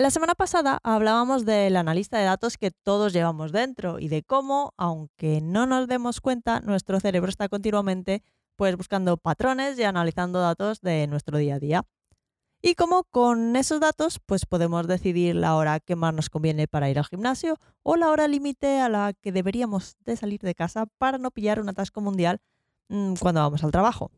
La semana pasada hablábamos del analista de datos que todos llevamos dentro y de cómo, aunque no nos demos cuenta, nuestro cerebro está continuamente pues, buscando patrones y analizando datos de nuestro día a día. Y cómo con esos datos pues, podemos decidir la hora que más nos conviene para ir al gimnasio o la hora límite a la que deberíamos de salir de casa para no pillar un atasco mundial mm, cuando vamos al trabajo.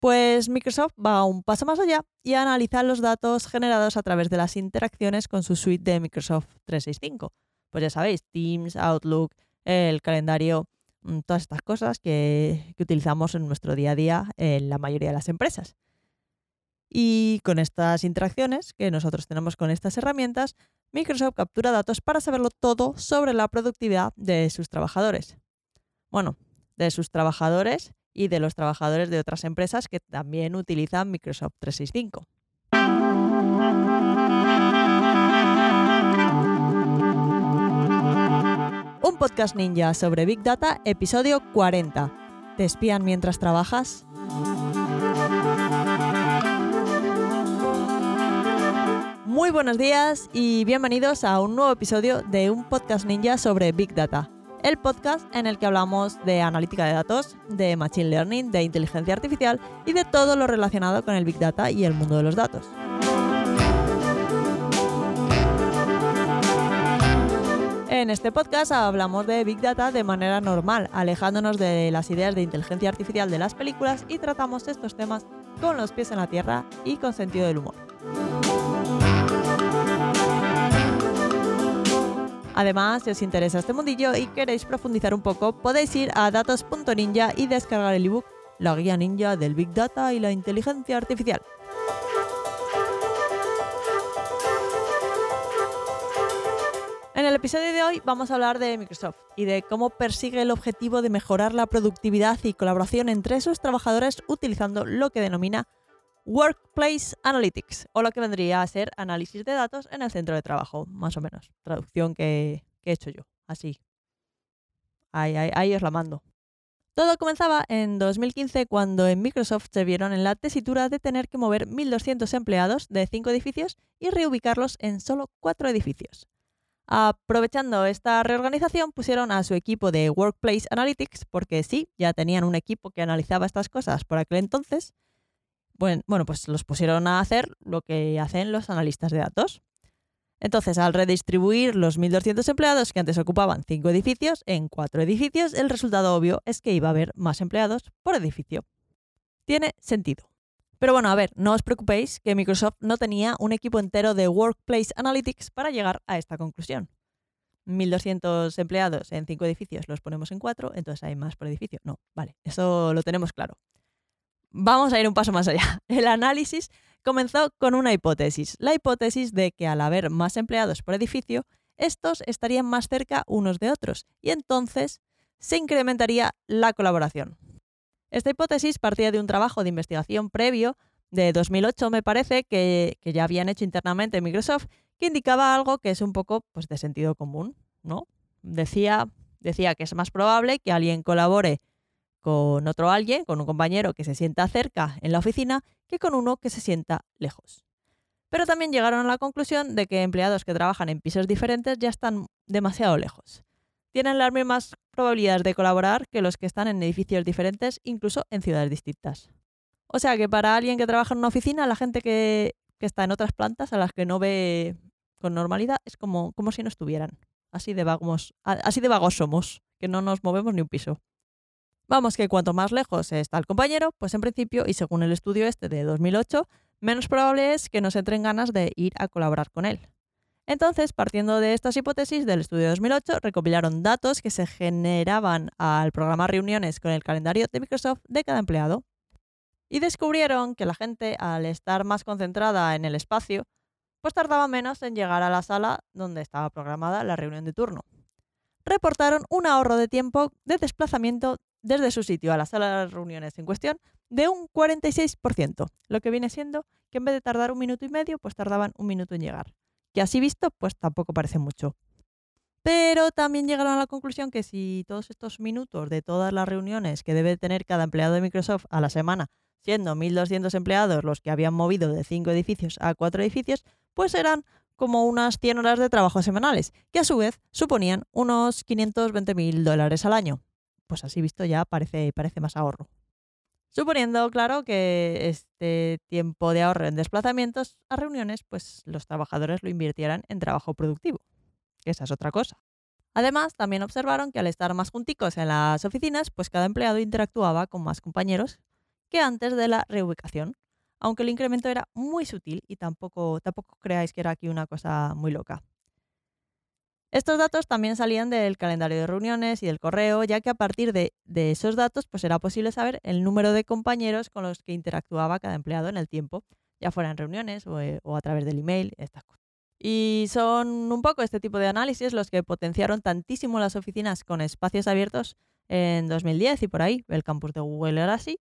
Pues Microsoft va un paso más allá y analiza los datos generados a través de las interacciones con su suite de Microsoft 365. Pues ya sabéis, Teams, Outlook, el calendario, mm, todas estas cosas que, que utilizamos en nuestro día a día en la mayoría de las empresas. Y con estas interacciones que nosotros tenemos con estas herramientas, Microsoft captura datos para saberlo todo sobre la productividad de sus trabajadores. Bueno, de sus trabajadores y de los trabajadores de otras empresas que también utilizan Microsoft 365. Un podcast ninja sobre Big Data, episodio 40. ¿Te espían mientras trabajas? Muy buenos días y bienvenidos a un nuevo episodio de un podcast ninja sobre Big Data el podcast en el que hablamos de analítica de datos, de machine learning, de inteligencia artificial y de todo lo relacionado con el big data y el mundo de los datos. En este podcast hablamos de Big Data de manera normal, alejándonos de las ideas de inteligencia artificial de las películas y tratamos estos temas con los pies en la tierra y con sentido del humor. Además, si os interesa este mundillo y queréis profundizar un poco, podéis ir a datos.ninja y descargar el ebook La guía ninja del Big Data y la inteligencia artificial. En el episodio de hoy vamos a hablar de Microsoft y de cómo persigue el objetivo de mejorar la productividad y colaboración entre sus trabajadores utilizando lo que denomina Workplace Analytics, o lo que vendría a ser análisis de datos en el centro de trabajo, más o menos. Traducción que, he hecho yo, así. Ahí, os la mando. Todo comenzaba en 2015 cuando en Microsoft se vieron en la tesitura de tener que mover 1.200 empleados de 5 edificios y reubicarlos en solo 4 edificios. Aprovechando esta reorganización, pusieron a su equipo de Workplace Analytics, porque sí, ya tenían un equipo que analizaba estas cosas por aquel entonces, bueno, pues los pusieron a hacer lo que hacen los analistas de datos. Entonces, al redistribuir los 1.200 empleados que antes ocupaban 5 edificios en 4 edificios, el resultado obvio es que iba a haber más empleados por edificio. Tiene sentido. Pero bueno, a ver, no os preocupéis que Microsoft no tenía un equipo entero de Workplace Analytics para llegar a esta conclusión. 1.200 empleados en 5 edificios los ponemos en 4, entonces hay más por edificio. No, vale, eso lo tenemos claro. Vamos a ir un paso más allá. El análisis comenzó con una hipótesis, la hipótesis de que al haber más empleados por edificio, estos estarían más cerca unos de otros y entonces se incrementaría la colaboración. Esta hipótesis partía de un trabajo de investigación previo de 2008, me parece, que, ya habían hecho internamente en Microsoft, que indicaba algo que es un poco pues, de sentido común. ¿no? Decía, decía que es más probable que alguien colabore con otro alguien, con un compañero que se sienta cerca en la oficina, que con uno que se sienta lejos. Pero también llegaron a la conclusión de que empleados que trabajan en pisos diferentes ya están demasiado lejos. Tienen las mismas probabilidades de colaborar que los que están en edificios diferentes, incluso en ciudades distintas. O sea que para alguien que trabaja en una oficina, la gente que, está en otras plantas a las que no ve con normalidad es como, como si no estuvieran. Así de, vagos, así de vagos somos, que no nos movemos ni un piso. Vamos que cuanto más lejos está el compañero, pues en principio, y según el estudio este de 2008, menos probable es que nos entren ganas de ir a colaborar con él. Entonces, partiendo de estas hipótesis del estudio de 2008, recopilaron datos que se generaban al programa reuniones con el calendario de Microsoft de cada empleado. Y descubrieron que la gente, al estar más concentrada en el espacio, pues tardaba menos en llegar a la sala donde estaba programada la reunión de turno. Reportaron un ahorro de tiempo de desplazamiento desde su sitio a la sala de reuniones en cuestión de un 46%, lo que viene siendo que en vez de tardar un minuto y medio, pues tardaban un minuto en llegar. Que así visto, pues tampoco parece mucho. Pero también llegaron a la conclusión que si todos estos minutos de todas las reuniones que debe tener cada empleado de Microsoft a la semana, siendo 1.200 empleados los que habían movido de 5 edificios a 4 edificios, pues eran como unas 100 horas de trabajo semanales, que a su vez suponían unos 520.000 dólares al año. Pues así visto ya parece, parece más ahorro. Suponiendo, claro, que este tiempo de ahorro en desplazamientos a reuniones, pues los trabajadores lo invirtieran en trabajo productivo, que esa es otra cosa. Además, también observaron que al estar más junticos en las oficinas, pues cada empleado interactuaba con más compañeros que antes de la reubicación, aunque el incremento era muy sutil y tampoco, tampoco creáis que era aquí una cosa muy loca. Estos datos también salían del calendario de reuniones y del correo, ya que a partir de, esos datos pues era posible saber el número de compañeros con los que interactuaba cada empleado en el tiempo, ya fuera en reuniones o, eh, o a través del email, estas cosas. Y son un poco este tipo de análisis los que potenciaron tantísimo las oficinas con espacios abiertos en 2010 y por ahí. El campus de Google era así,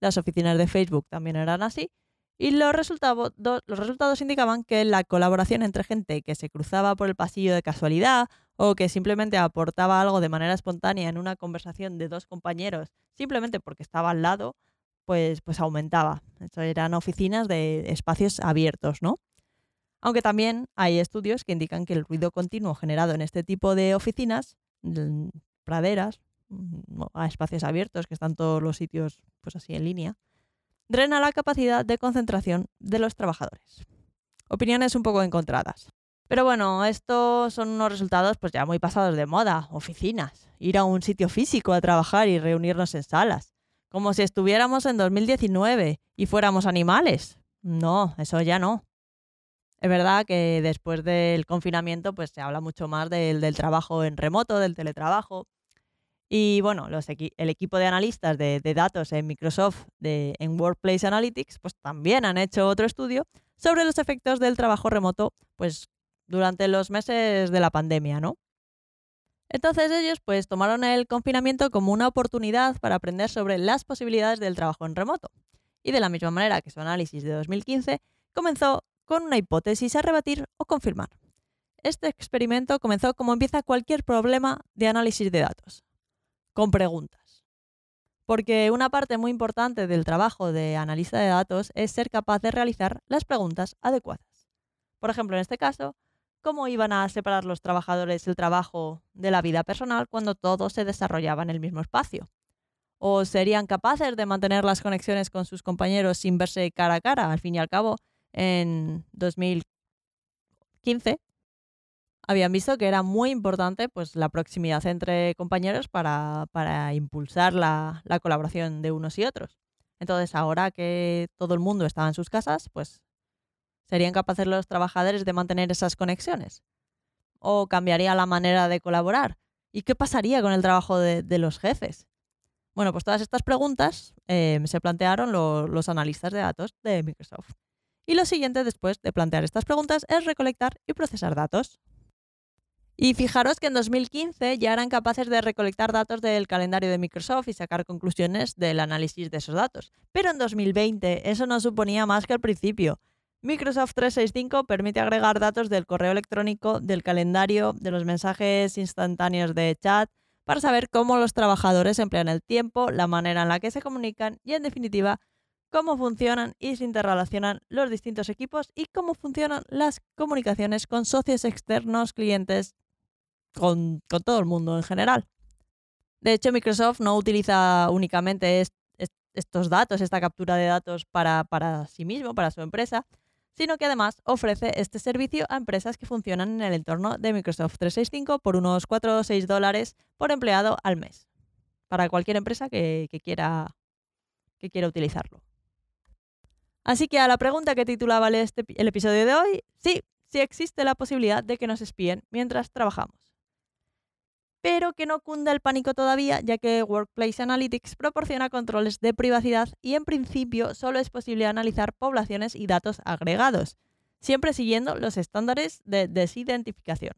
las oficinas de Facebook también eran así, y los resultados, los resultados indicaban que la colaboración entre gente que se cruzaba por el pasillo de casualidad o que simplemente aportaba algo de manera espontánea en una conversación de dos compañeros, simplemente porque estaba al lado, pues, pues aumentaba. Esto eran oficinas de espacios abiertos, ¿no? Aunque también hay estudios que indican que el ruido continuo generado en este tipo de oficinas, praderas, mm, espacios abiertos, que están todos los sitios pues así en línea, drena la capacidad de concentración de los trabajadores. Opiniones un poco encontradas. Pero bueno, estos son unos resultados pues ya muy pasados de moda, oficinas, ir a un sitio físico a trabajar y reunirnos en salas, como si estuviéramos en 2019 y fuéramos animales. No, eso ya no. Es verdad que después del confinamiento pues se habla mucho más del, del trabajo en remoto, del teletrabajo, y bueno, el equipo de analistas de, datos en Microsoft de, en Workplace Analytics pues también han hecho otro estudio sobre los efectos del trabajo remoto pues durante los meses de la pandemia, ¿no? Entonces ellos pues tomaron el confinamiento como una oportunidad para aprender sobre las posibilidades del trabajo en remoto. Y de la misma manera que su análisis de 2015 comenzó con una hipótesis a rebatir o confirmar. Este experimento comenzó como empieza cualquier problema de análisis de datos, con preguntas. Porque una parte muy importante del trabajo de analista de datos es ser capaz de realizar las preguntas adecuadas. Por ejemplo, en este caso, ¿cómo iban a separar los trabajadores el trabajo de la vida personal cuando todo se desarrollaba en el mismo espacio? ¿O serían capaces de mantener las conexiones con sus compañeros sin verse cara a cara? Al fin y al cabo, en 2015 habían visto que era muy importante pues, la proximidad entre compañeros para, impulsar la, colaboración de unos y otros. Entonces, ahora que todo el mundo estaba en sus casas, pues serían capaces los trabajadores de mantener esas conexiones. ¿O cambiaría la manera de colaborar? ¿Y qué pasaría con el trabajo de, los jefes? Bueno, pues todas estas preguntas eh, se plantearon los analistas de datos de Microsoft. Y lo siguiente después de plantear estas preguntas es recolectar y procesar datos. Y fijaros que en 2015 ya eran capaces de recolectar datos del calendario de Microsoft y sacar conclusiones del análisis de esos datos. Pero en 2020 eso no suponía más que el principio. Microsoft 365 permite agregar datos del correo electrónico, del calendario, de los mensajes instantáneos de chat, para saber cómo los trabajadores emplean el tiempo, la manera en la que se comunican y, en definitiva, cómo funcionan y se interrelacionan los distintos equipos y cómo funcionan las comunicaciones con socios externos, clientes, con, todo el mundo en general. De hecho, Microsoft no utiliza únicamente estos datos, esta captura de datos para, sí mismo, para su empresa, sino que además ofrece este servicio a empresas que funcionan en el entorno de Microsoft 365 por unos 4 o 6 dólares por empleado al mes, para cualquier empresa que, quiera, que quiera utilizarlo. Así que a la pregunta que titulaba este, el episodio de hoy, sí, sí existe la posibilidad de que nos espíen mientras trabajamos pero que no cunda el pánico todavía, ya que Workplace Analytics proporciona controles de privacidad y en principio solo es posible analizar poblaciones y datos agregados, siempre siguiendo los estándares de desidentificación.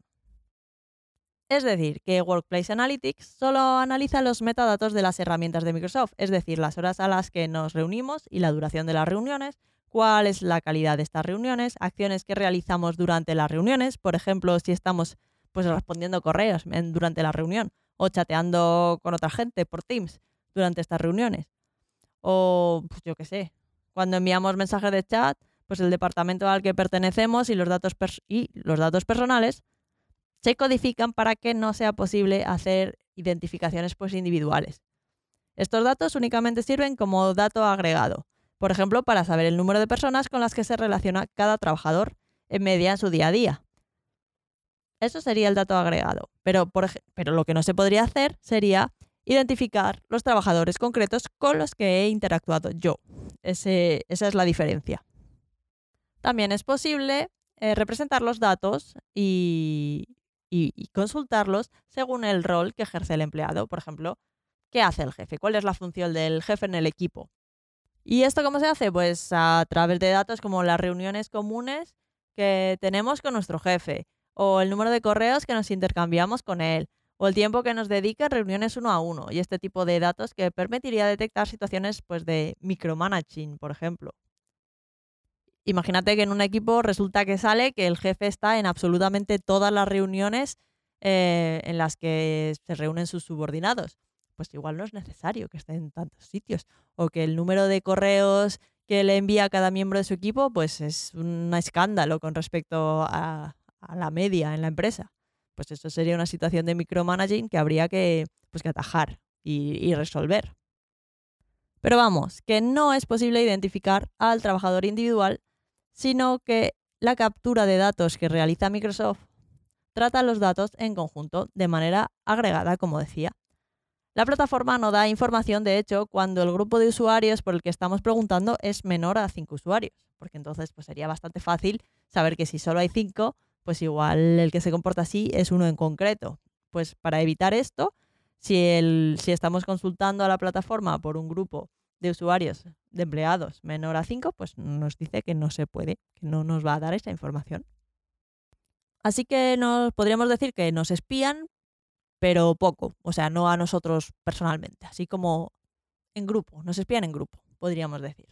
Es decir, que Workplace Analytics solo analiza los metadatos de las herramientas de Microsoft, es decir, las horas a las que nos reunimos y la duración de las reuniones, cuál es la calidad de estas reuniones, acciones que realizamos durante las reuniones, por ejemplo, si estamos pues respondiendo correos durante la reunión o chateando con otra gente por Teams durante estas reuniones. O, pues yo qué sé, cuando enviamos mensajes de chat, pues el departamento al que pertenecemos y los datos, y los datos personales se codifican para que no sea posible hacer identificaciones pues, individuales. Estos datos únicamente sirven como dato agregado, por ejemplo, para saber el número de personas con las que se relaciona cada trabajador en media en su día a día. Eso sería el dato agregado, pero, pero lo que no se podría hacer sería identificar los trabajadores concretos con los que he interactuado yo. esa es la diferencia. También es posible eh, representar los datos y, consultarlos según el rol que ejerce el empleado. Por ejemplo, ¿qué hace el jefe? ¿Cuál es la función del jefe en el equipo? ¿Y esto cómo se hace? Pues a través de datos como las reuniones comunes que tenemos con nuestro jefe, o el número de correos que nos intercambiamos con él, o el tiempo que nos dedica en reuniones uno a uno, y este tipo de datos que permitiría detectar situaciones pues, de micromanaging, por ejemplo. Imagínate que en un equipo resulta que sale que el jefe está en absolutamente todas las reuniones eh, en las que se reúnen sus subordinados. Pues igual no es necesario que esté en tantos sitios. O que el número de correos que le envía cada miembro de su equipo, pues es un escándalo con respecto a, la media en la empresa. Pues eso sería una situación de micromanaging que habría que, pues, que atajar y resolver. Pero vamos, que no es posible identificar al trabajador individual sino que la captura de datos que realiza Microsoft trata los datos en conjunto de manera agregada, como decía. La plataforma no da información, de hecho, cuando el grupo de usuarios por el que estamos preguntando es menor a 5 usuarios, porque entonces pues, sería bastante fácil saber que si solo hay 5, pues igual el que se comporta así es uno en concreto. Pues para evitar esto, si, el, si estamos consultando a la plataforma por un grupo de usuarios, de empleados menor a 5, pues nos dice que no se puede, que no nos va a dar esa información. Así que nos podríamos decir que nos espían, pero poco, o sea, no a nosotros personalmente, así como en grupo, nos espían en grupo, podríamos decir.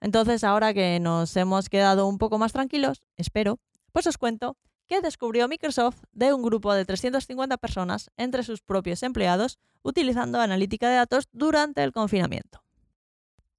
Entonces, ahora que nos hemos quedado un poco más tranquilos, espero, pues os cuento que descubrió Microsoft de un grupo de 350 personas entre sus propios empleados utilizando analítica de datos durante el confinamiento.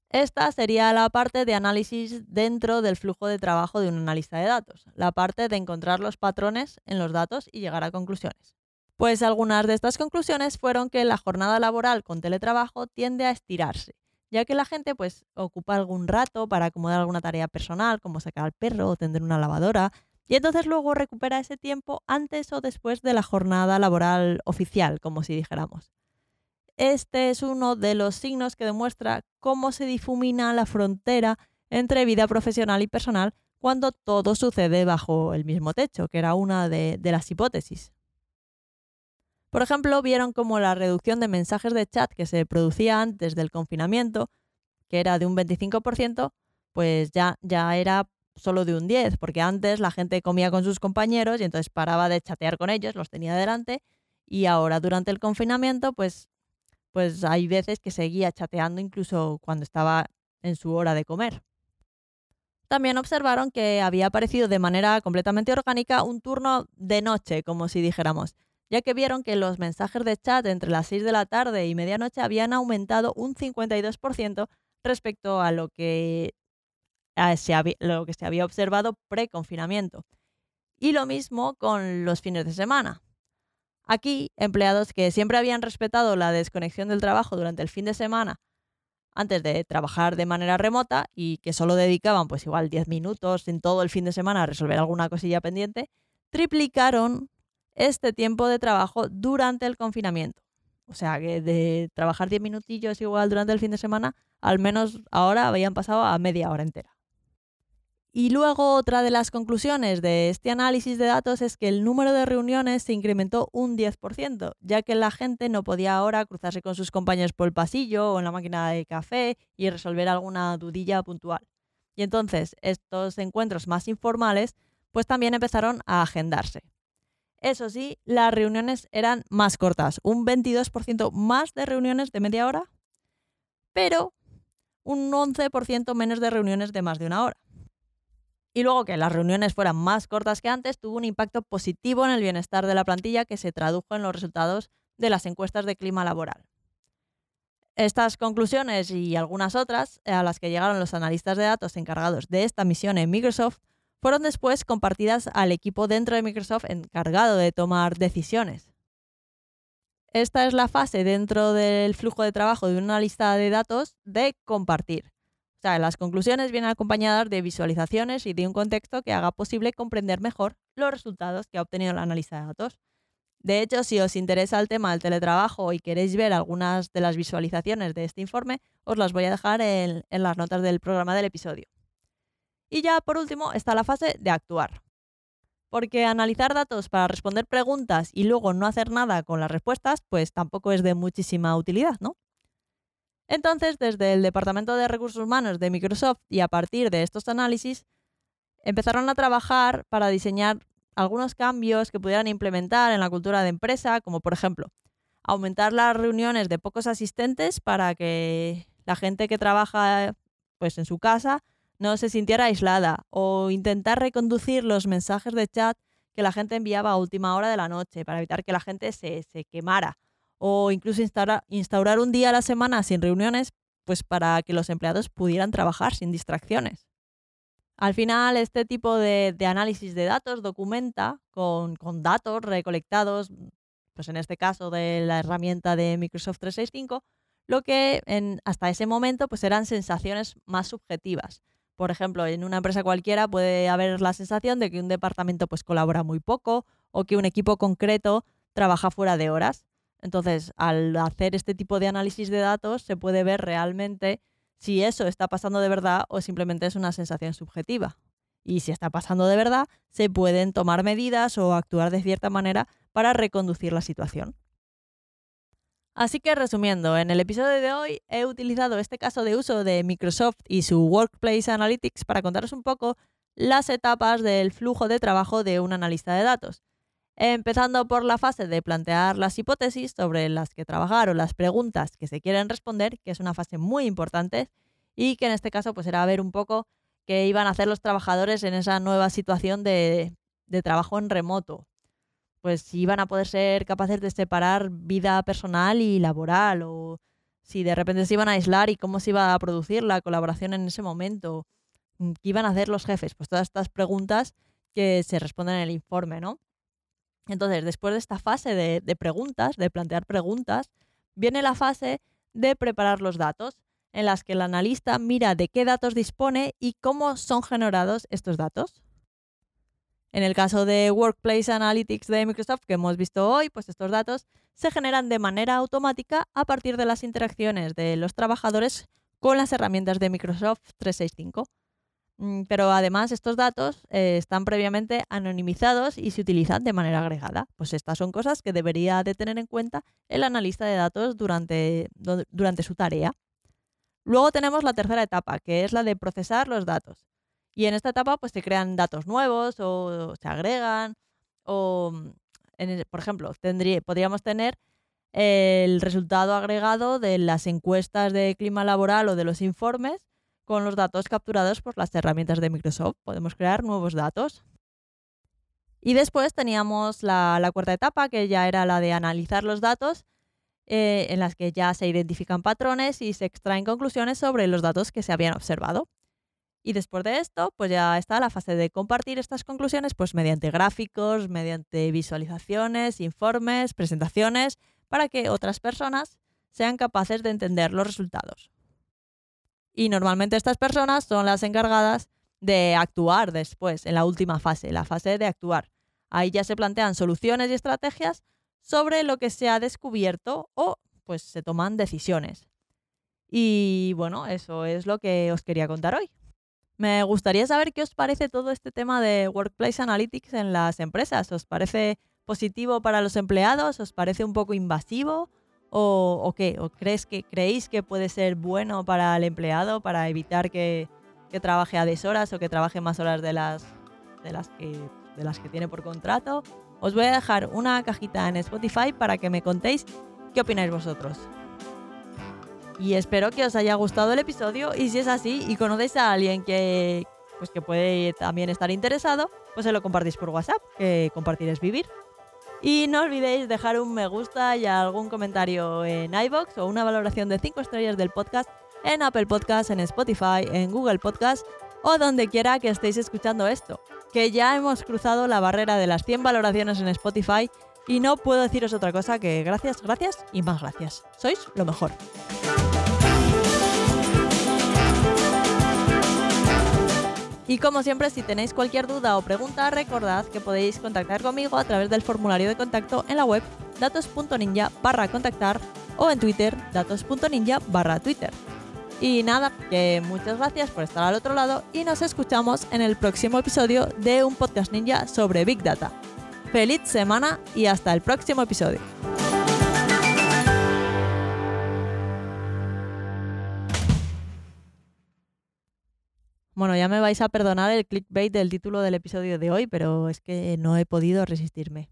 Esta sería la parte de análisis dentro del flujo de trabajo de un analista de datos, la parte de encontrar los patrones en los datos y llegar a conclusiones. Pues algunas de estas conclusiones fueron que la jornada laboral con teletrabajo tiende a estirarse, ya que la gente pues ocupa algún rato para acomodar alguna tarea personal, como sacar al perro o tender una lavadora, y entonces luego recupera ese tiempo antes o después de la jornada laboral oficial, como si dijéramos. Este es uno de los signos que demuestra cómo se difumina la frontera entre vida profesional y personal cuando todo sucede bajo el mismo techo, que era una de, las hipótesis. Por ejemplo, vieron cómo la reducción de mensajes de chat que se producía antes del confinamiento, que era de un 25%, pues ya, ya era solo de un 10, porque antes la gente comía con sus compañeros y entonces paraba de chatear con ellos, los tenía delante, y ahora durante el confinamiento, pues, pues hay veces que seguía chateando incluso cuando estaba en su hora de comer. También observaron que había aparecido de manera completamente orgánica un turno de noche, como si dijéramos, ya que vieron que los mensajes de chat entre las 6 de la tarde y medianoche habían aumentado un 52% respecto a lo que lo que se había observado pre-confinamiento. Y lo mismo con los fines de semana. Aquí, empleados que siempre habían respetado la desconexión del trabajo durante el fin de semana antes de trabajar de manera remota y que solo dedicaban pues igual 10 minutos en todo el fin de semana a resolver alguna cosilla pendiente, triplicaron este tiempo de trabajo durante el confinamiento. O sea que de trabajar 10 minutillos igual durante el fin de semana, al menos ahora habían pasado a media hora entera. Y luego otra de las conclusiones de este análisis de datos es que el número de reuniones se incrementó un 10%, ya que la gente no podía ahora cruzarse con sus compañeros por el pasillo o en la máquina de café y resolver alguna dudilla puntual. Y entonces estos encuentros más informales pues también empezaron a agendarse. Eso sí, las reuniones eran más cortas, un 22% más de reuniones de media hora, pero un 11% menos de reuniones de más de una hora. Y luego que las reuniones fueran más cortas que antes tuvo un impacto positivo en el bienestar de la plantilla que se tradujo en los resultados de las encuestas de clima laboral. Estas conclusiones y algunas otras a las que llegaron los analistas de datos encargados de esta misión en Microsoft fueron después compartidas al equipo dentro de Microsoft encargado de tomar decisiones. Esta es la fase dentro del flujo de trabajo de una lista de datos de compartir. Las conclusiones vienen acompañadas de visualizaciones y de un contexto que haga posible comprender mejor los resultados que ha obtenido el analista de datos. De hecho, si os interesa el tema del teletrabajo y queréis ver algunas de las visualizaciones de este informe, os las voy a dejar en, en las notas del programa del episodio. Y ya por último está la fase de actuar porque analizar datos para responder preguntas y luego no hacer nada con las respuestas, pues tampoco es de muchísima utilidad, ¿no? Entonces, desde el Departamento de Recursos Humanos de Microsoft y a partir de estos análisis, empezaron a trabajar para diseñar algunos cambios que pudieran implementar en la cultura de empresa, como por ejemplo, aumentar las reuniones de pocos asistentes para que la gente que trabaja pues en su casa no se sintiera aislada o intentar reconducir los mensajes de chat que la gente enviaba a última hora de la noche para evitar que la gente se, quemara o incluso instaurar, un día a la semana sin reuniones pues para que los empleados pudieran trabajar sin distracciones. Al final, este tipo de, análisis de datos documenta con, datos recolectados, pues en este caso de la herramienta de Microsoft 365, lo que hasta ese momento pues eran sensaciones más subjetivas. Por ejemplo, en una empresa cualquiera puede haber la sensación de que un departamento pues colabora muy poco o que un equipo concreto trabaja fuera de horas. Entonces, al hacer este tipo de análisis de datos, se puede ver realmente si eso está pasando de verdad o simplemente es una sensación subjetiva. Y si está pasando de verdad, se pueden tomar medidas o actuar de cierta manera para reconducir la situación. Así que resumiendo, en el episodio de hoy he utilizado este caso de uso de Microsoft y su Workplace Analytics para contaros un poco las etapas del flujo de trabajo de un analista de datos. Empezando por la fase de plantear las hipótesis sobre las que trabajar o las preguntas que se quieren responder, que es una fase muy importante y que en este caso pues era ver un poco qué iban a hacer los trabajadores en esa nueva situación de, trabajo en remoto pues si iban a poder ser capaces de separar vida personal y laboral o si de repente se iban a aislar y cómo se iba a producir la colaboración en ese momento, qué iban a hacer los jefes, pues todas estas preguntas que se responden en el informe, ¿no? Entonces, después de esta fase de, preguntas, de plantear preguntas, viene la fase de preparar los datos, en las que el analista mira de qué datos dispone y cómo son generados estos datos. En el caso de Workplace Analytics de Microsoft que hemos visto hoy, pues estos datos se generan de manera automática a partir de las interacciones de los trabajadores con las herramientas de Microsoft 365. Mm, pero además estos datos eh, están previamente anonimizados y se utilizan de manera agregada. Pues estas son cosas que debería de tener en cuenta el analista de datos durante, durante su tarea. Luego tenemos la tercera etapa, que es la de procesar los datos. Y en esta etapa pues se crean datos nuevos o se agregan o, mm, por ejemplo, podríamos tener el resultado agregado de las encuestas de clima laboral o de los informes con los datos capturados por las herramientas de Microsoft. Podemos crear nuevos datos. Y después teníamos la, cuarta etapa, que ya era la de analizar los datos, eh, en las que ya se identifican patrones y se extraen conclusiones sobre los datos que se habían observado. Y después de esto, pues ya está la fase de compartir estas conclusiones pues mediante gráficos, mediante visualizaciones, informes, presentaciones, para que otras personas sean capaces de entender los resultados. Y normalmente estas personas son las encargadas de actuar después, en la última fase, la fase de actuar. Ahí ya se plantean soluciones y estrategias sobre lo que se ha descubierto o pues se toman decisiones. Y bueno, eso es lo que os quería contar hoy. Me gustaría saber qué os parece todo este tema de Workplace Analytics en las empresas. ¿Os parece positivo para los empleados? ¿Os parece un poco invasivo? ¿O, qué? ¿O crees que, creéis que puede ser bueno para el empleado para evitar que, trabaje a deshoras o que trabaje más horas de las, de, las que, de las que tiene por contrato? Os voy a dejar una cajita en Spotify para que me contéis qué opináis vosotros. Y espero que os haya gustado el episodio y si es así y conocéis a alguien que, pues que puede también estar interesado, pues se lo compartís por WhatsApp, que compartir es vivir. Y no olvidéis dejar un me gusta y algún comentario en iBox o una valoración de 5 estrellas del podcast en Apple Podcast, en Spotify, en Google Podcast o donde quiera que estéis escuchando esto. Que ya hemos cruzado la barrera de las 100 valoraciones en Spotify y no puedo deciros otra cosa que gracias, gracias y más gracias. Sois lo mejor. Y como siempre, si tenéis cualquier duda o pregunta, recordad que podéis contactar conmigo a través del formulario de contacto en la web datos.ninja barra contactar o en Twitter datos.ninja barra Twitter. Y nada, que muchas gracias por estar al otro lado y nos escuchamos en el próximo episodio de un podcast ninja sobre Big Data. Feliz semana y hasta el próximo episodio. Bueno, ya me vais a perdonar el clickbait del título del episodio de hoy, pero es que no he podido resistirme.